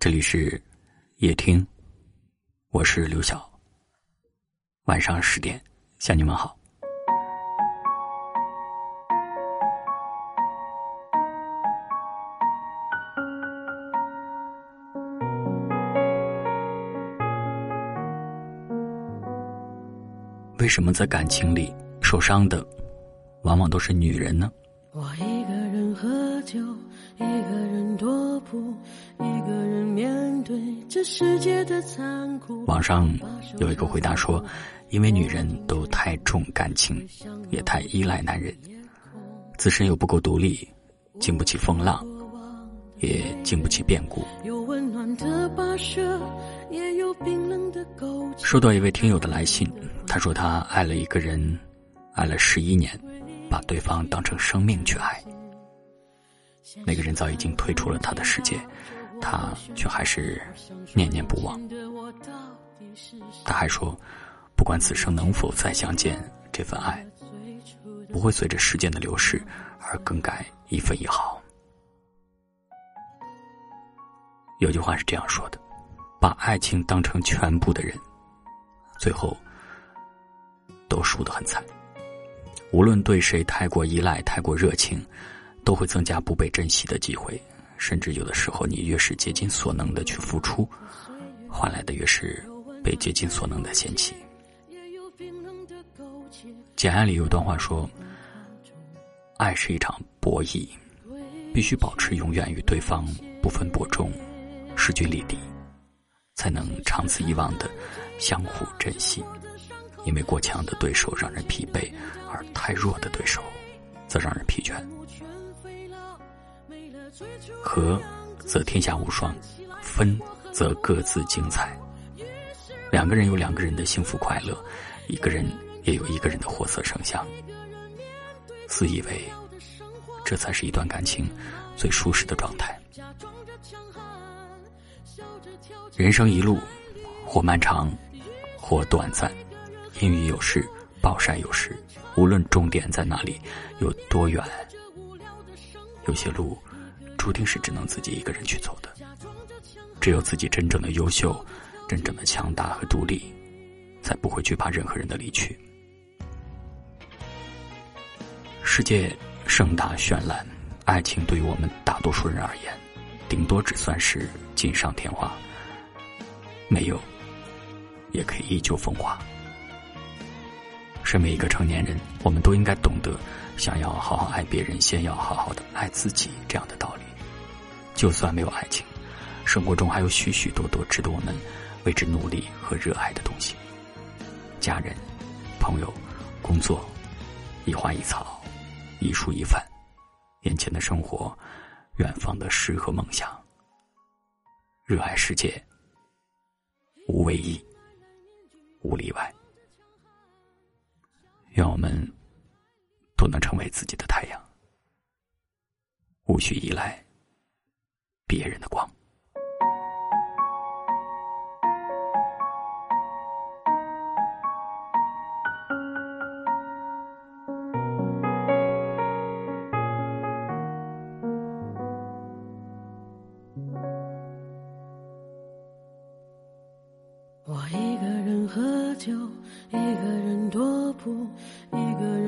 这里是夜听，我是刘晓。晚上十点向你们好。为什么在感情里受伤的，往往都是女人呢？我一个人喝酒，一个人踱步，一个人。网上有一个回答说：“因为女人都太重感情，也太依赖男人，自身又不够独立，经不起风浪，也经不起变故。”收到一位听友的来信，他说他爱了一个人，爱了十一年。把对方当成生命去爱，那个人早已经退出了他的世界，他却还是念念不忘。他还说，不管此生能否再相见，这份爱不会随着时间的流逝而更改一分一毫。有句话是这样说的：把爱情当成全部的人，最后都输得很惨。无论对谁太过依赖、太过热情，都会增加不被珍惜的机会。甚至有的时候，你越是竭尽所能的去付出，换来的越是被竭尽所能的嫌弃。简爱里有段话说：“爱是一场博弈，必须保持永远与对方不分伯仲、势均力敌，才能长此以往的相互珍惜。”因为过强的对手让人疲惫，而太弱的对手，则让人疲倦。和，则天下无双；分，则各自精彩。两个人有两个人的幸福快乐，一个人也有一个人的活色生香。自以为，这才是一段感情最舒适的状态。人生一路，或漫长，或短暂。阴雨有时，暴晒有时，无论终点在哪里，有多远，有些路，注定是只能自己一个人去走的。只有自己真正的优秀，真正的强大和独立，才不会惧怕任何人的离去。世界盛大绚烂，爱情对于我们大多数人而言，顶多只算是锦上添花。没有，也可以依旧风华。身为一个成年人，我们都应该懂得，想要好好爱别人，先要好好的爱自己这样的道理。就算没有爱情，生活中还有许许多多值得我们为之努力和热爱的东西：家人、朋友、工作、一花一草、一树一饭、眼前的生活、远方的诗和梦想。热爱世界，无唯一，无例外。愿我们都能成为自己的太阳，无需依赖别人的光。我一个人喝酒，一个人踱步，一个人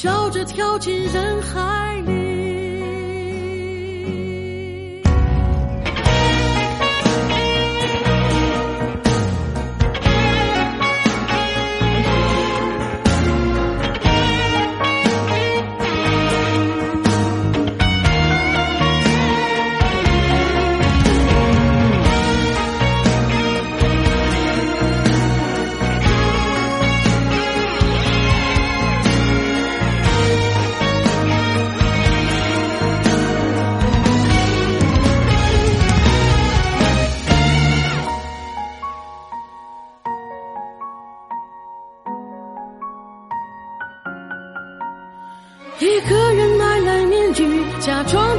笑着跳进人海里。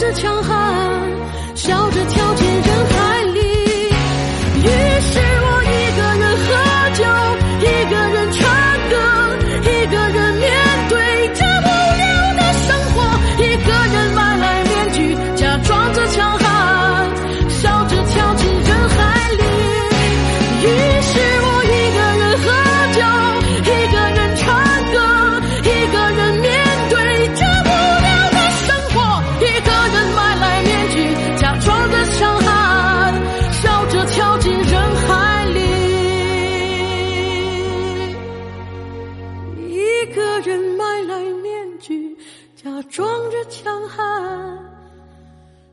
着强悍，笑着强悍，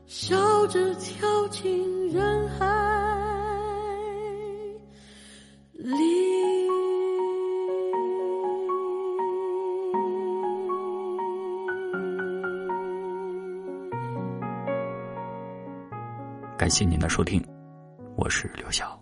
笑着跳进人海里。感谢您的收听，我是刘晓。